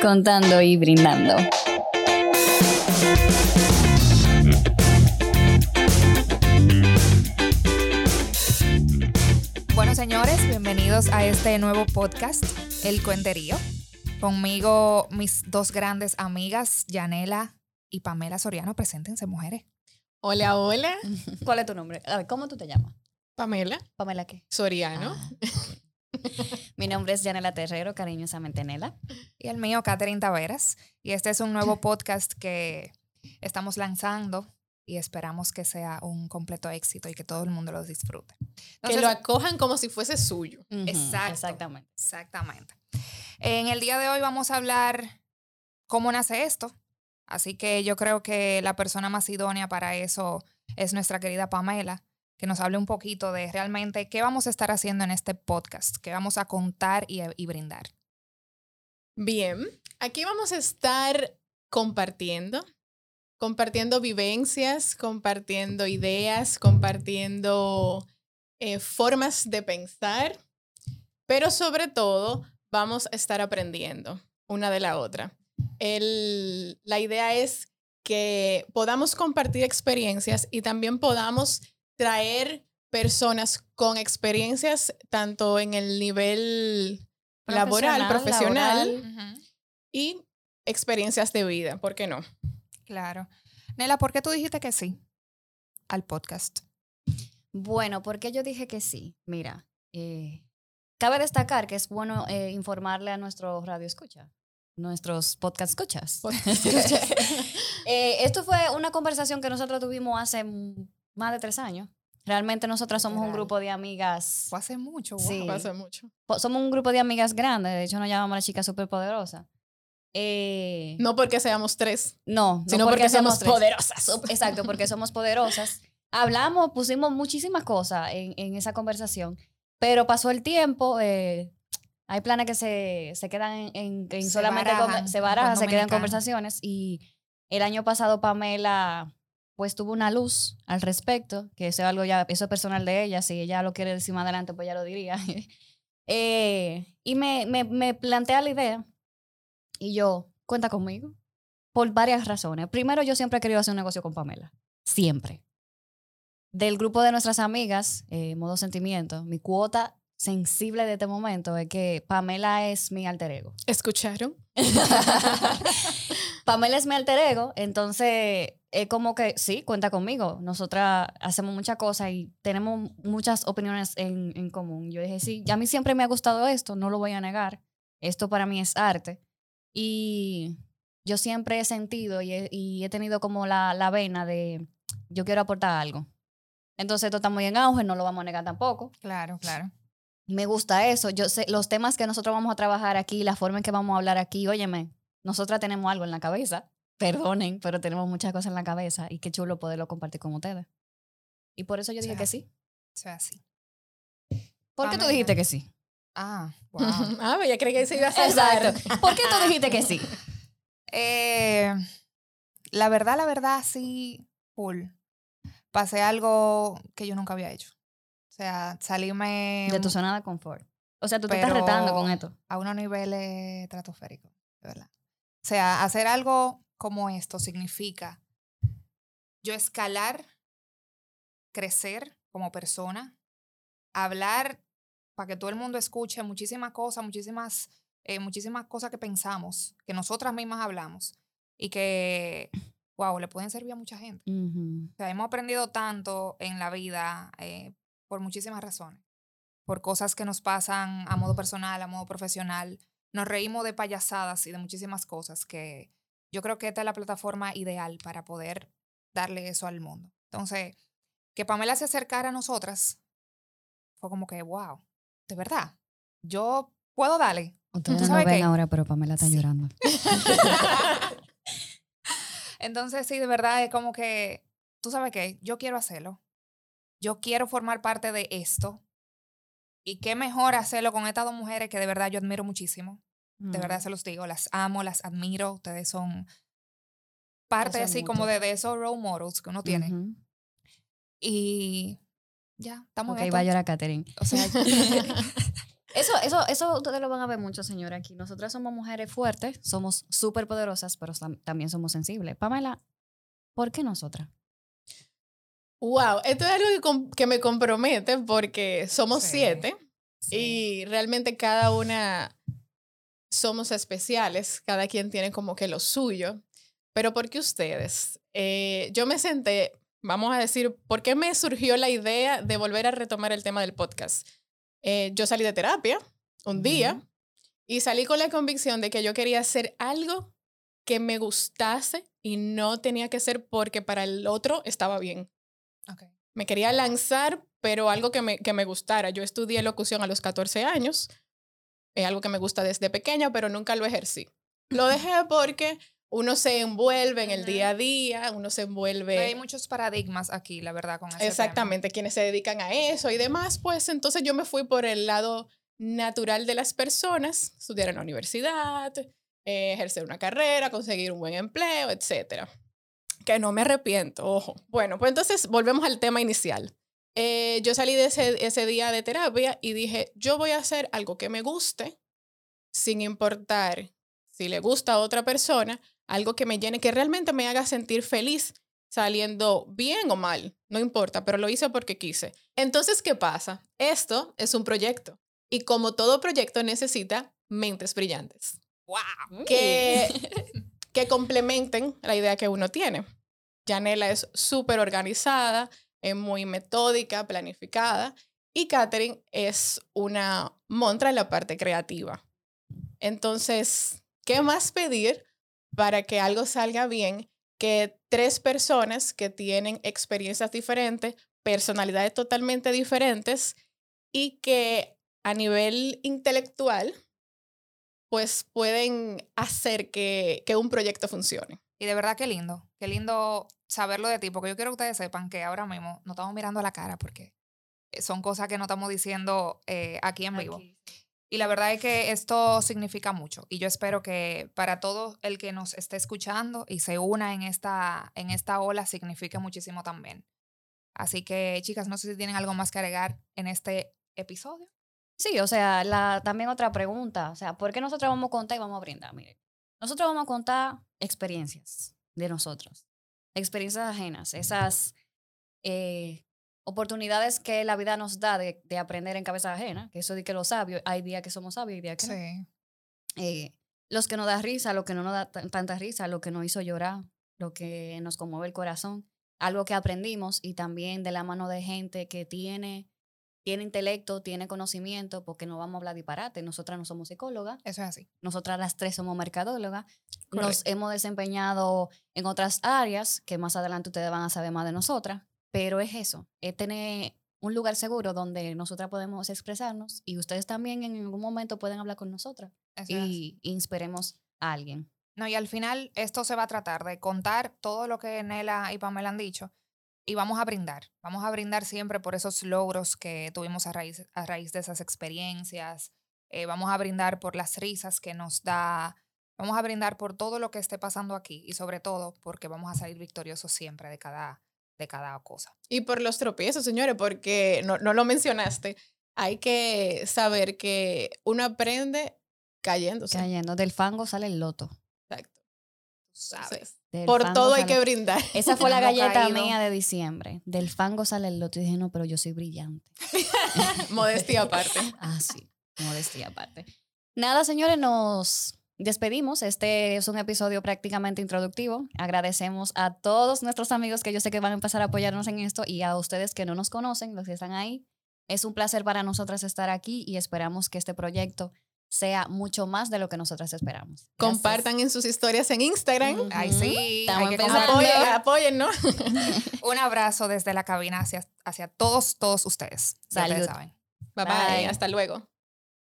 contando y brindando. Bueno, señores, bienvenidos a este nuevo podcast, El Cuenterío. Conmigo mis dos grandes amigas, Yanela y Pamela Soriano. Preséntense, mujeres. Hola, hola. ¿Cuál es tu nombre? A ver, ¿cómo tú te llamas? Pamela Pamela qué? Soriano. Ah. Mi nombre es Yanela Terrero, cariñosamente Nela. Y el mío, Catherine Taveras. Y este es un nuevo podcast que estamos lanzando y esperamos que sea un completo éxito y que todo el mundo lo disfrute. que Entonces, lo acojan como si fuese suyo. Exacto. Exactamente. Exactamente. En el día de hoy vamos a hablar cómo nace esto. Así que yo creo que la persona más idónea para eso es nuestra querida Pamela, que nos hable un poquito de realmente qué vamos a estar haciendo en este podcast, qué vamos a contar y, brindar. Bien, aquí vamos a estar compartiendo, compartiendo vivencias, compartiendo ideas, compartiendo eh, formas de pensar, pero sobre todo vamos a estar aprendiendo una de la otra. El- la idea es que podamos compartir experiencias y también podamos traer personas con experiencias tanto en el nivel laboral, profesional laboral. y experiencias de vida, ¿por qué no? Claro. Nela, ¿por qué tú dijiste que sí al podcast? Bueno, ¿por qué yo dije que sí? Mira, eh, cabe destacar que es bueno eh, informarle a nuestros radio escucha, nuestros podcast escuchas. Eh, esto fue una conversación que nosotros tuvimos hace más de tres años. Realmente nosotras somos un grupo de amigas. Fue hace mucho. wow. Sí. Pasa mucho. po- Somos un grupo de amigas grandes. De hecho, nos llamamos las chicas superpoderosas. Eh, No porque seamos tres, no, no sino porque, somos poderosas. Exacto, porque somos poderosas. Hablamos, pusimos muchísimas cosas en, en esa conversación, pero pasó el tiempo. eh, hay planes que se, se quedan en, en- Se solamente barajan, se barajan, se quedan conversaciones. Y el año pasado Pamela pues tuvo una luz al respecto, que eso es algo ya, eso es personal de ella, si ella lo quiere decir más adelante, pues ya lo diría. Eh, y me, me, me plantea la idea y yo, cuenta conmigo, por varias razones. Primero, yo siempre he querido hacer un negocio con Pamela, siempre. Del grupo de nuestras amigas, eh, Modo Sentimiento, mi cuota sensible de este momento es que Pamela es mi alter ego. ¿Escucharon? Pamela es mi alter ego, entonces es como que sí, cuenta conmigo. Nosotras hacemos muchas cosas y tenemos muchas opiniones en, en común. Yo dije, sí, a mí siempre me ha gustado esto, no lo voy a negar. Esto para mí es arte. Y yo siempre he sentido y he, y he tenido como la, la vena de yo quiero aportar algo. Entonces esto está muy en auge, no lo vamos a negar tampoco. Claro, claro. Me gusta eso. Yo sé, los temas que nosotros vamos a trabajar aquí, la forma en que vamos a hablar aquí, óyeme, nosotras tenemos algo en la cabeza. Perdonen, pero tenemos muchas cosas en la cabeza y qué chulo poderlo compartir con ustedes. Y por eso yo dije sea, que sí. O sea, sí. ¿Por qué tú dijiste que sí? Ah, wow. ah, pues ya creí que se iba a salvar. Exacto. ¿Por qué tú dijiste que sí? Eh, la verdad, la verdad, sí, full. Pasé algo que yo nunca había hecho. O sea, salirme De tu zona de confort. O sea, tú te estás retando con esto. a unos niveles estratosféricos, de verdad. O sea, hacer algo como esto significa yo escalar, crecer como persona, hablar para que todo el mundo escuche muchísimas cosas, muchísimas, eh, muchísimas cosas que pensamos, que nosotras mismas hablamos y que, wow, le pueden servir a mucha gente. Ujú. O sea, hemos aprendido tanto en la vida eh, por muchísimas razones. Por cosas que nos pasan a modo personal, a modo profesional. Nos reímos de payasadas y de muchísimas cosas que yo creo que esta es la plataforma ideal para poder darle eso al mundo. Entonces, que Pamela se acercara a nosotras fue como que, wow, de verdad, yo puedo darle. Ustedes ¿Tú no ven qué? ahora, pero Pamela está Sí. llorando. Entonces, sí, de verdad es como que, tú sabes qué, yo quiero hacerlo. Yo quiero formar parte de esto. Y qué mejor hacerlo con estas dos mujeres que de verdad yo admiro muchísimo. De verdad se los digo, las amo, las admiro. Ustedes son parte así como mutuo. de, de esos role models que uno tiene. Y ya, estamos Ok, va a llorar Katherine. O sea, Eso, eso, eso ustedes lo van a ver mucho, señora, aquí. Nosotras somos mujeres fuertes, somos súper poderosas, pero tam- también somos sensibles. Pamela, ¿por qué nosotras? Wow, esto es algo que, que me compromete porque somos Sí. siete y realmente cada una somos especiales, cada quien tiene como que lo suyo. Pero ¿por qué ustedes? Eh, yo me senté, vamos a decir, ¿por qué me surgió la idea de volver a retomar el tema del podcast? Eh, yo salí de terapia un día y salí con la convicción de que yo quería hacer algo que me gustase y no tenía que ser porque para el otro estaba bien. Me quería lanzar, pero algo que me, que me gustara. Yo estudié locución a los 14 años, es algo que me gusta desde pequeña, pero nunca lo ejercí. Lo dejé porque uno se envuelve en el día a día, uno se envuelve... Hay muchos paradigmas aquí, la verdad, con tema. Exactamente, quienes se dedican a eso y demás, pues entonces yo me fui por el lado natural de las personas, estudiar en la universidad, eh, ejercer una carrera, conseguir un buen empleo, etcétera. Que no me arrepiento, ojo. Bueno, pues entonces volvemos al tema inicial. Eh, yo salí de ese, ese día de terapia y dije, yo voy a hacer algo que me guste, sin importar si le gusta a otra persona, algo que me llene, que realmente me haga sentir feliz saliendo bien o mal, no importa, pero lo hice porque quise. Entonces, ¿qué pasa? Esto es un proyecto y como todo proyecto necesita mentes brillantes ¡Wow! que, que complementen la idea que uno tiene. Janela es súper organizada, es muy metódica, planificada y Catherine es una montra en la parte creativa. Entonces, ¿qué más pedir para que algo salga bien que tres personas que tienen experiencias diferentes, personalidades totalmente diferentes y que a nivel intelectual pues pueden hacer que, que un proyecto funcione. Y de verdad, qué lindo. Qué lindo saberlo de ti, porque yo quiero que ustedes sepan que ahora mismo no estamos mirando a la cara, porque eh, son cosas que no estamos diciendo eh, aquí en vivo. Aquí. Y la verdad es que esto significa mucho. Y yo espero que para todo el que nos esté escuchando y se una en esta, en esta ola, signifique muchísimo también. Así que, chicas, no sé si tienen algo más que agregar en este episodio. Sí, o sea, la, también otra pregunta, o sea, ¿por qué nosotros vamos a contar y vamos a brindar? Mire, nosotros vamos a contar experiencias de nosotros, experiencias ajenas, esas eh, oportunidades que la vida nos da de, de aprender en cabeza ajena, que eso de que los sabios, hay días que somos sabios y días que no. Eh, los que nos da risa, lo que no nos da tan- tanta risa, lo que nos hizo llorar, lo que nos conmueve el corazón, algo que aprendimos y también de la mano de gente que tiene, tiene intelecto, tiene conocimiento, porque no vamos a hablar disparate, nosotras no somos psicólogas, Eso es así. nosotras las tres somos mercadólogas, nos hemos desempeñado en otras áreas que más adelante ustedes van a saber más de nosotras, pero es eso, es tener un lugar seguro donde nosotras podemos expresarnos y ustedes también en algún momento pueden hablar con nosotras Eso es y inspiremos a alguien. No, y al final esto se va a tratar de contar todo lo que Nela y Pamela han dicho y vamos a brindar. Vamos a brindar siempre por esos logros que tuvimos a raíz, a raíz de esas experiencias. Eh, vamos a brindar por las risas que nos da. Vamos a brindar por todo lo que esté pasando aquí y sobre todo porque vamos a salir victoriosos siempre de cada, de cada cosa. Y por los tropiezos, señores, porque no, no lo mencionaste, hay que saber que uno aprende cayéndose. Cayendo, del fango sale el loto. Exacto. ¿Sabes? Por todo hay sale- que brindar. Esa fue la galleta caído. mía de diciembre. Del fango sale el loto. Y dije, no, pero yo soy brillante. Modestia aparte. Ah, sí, modestia aparte. Nada, señores, nos despedimos. Este es un episodio prácticamente introductivo. Agradecemos a todos nuestros amigos que yo sé que van a empezar a apoyarnos en esto y a ustedes que no nos conocen, los que están ahí. Es un placer para nosotras estar aquí y esperamos que este proyecto sea mucho más de lo que nosotras esperamos. Gracias. Compartan en sus historias en Instagram. Ujú. Ay, sí. Estamos hay que empezando. compartir. Apoyen, apoyen, ¿no? Un abrazo desde la cabina hacia, hacia todos, todos ustedes. Ya ustedes Salud. saben. Bye bye. Bye. Hasta luego.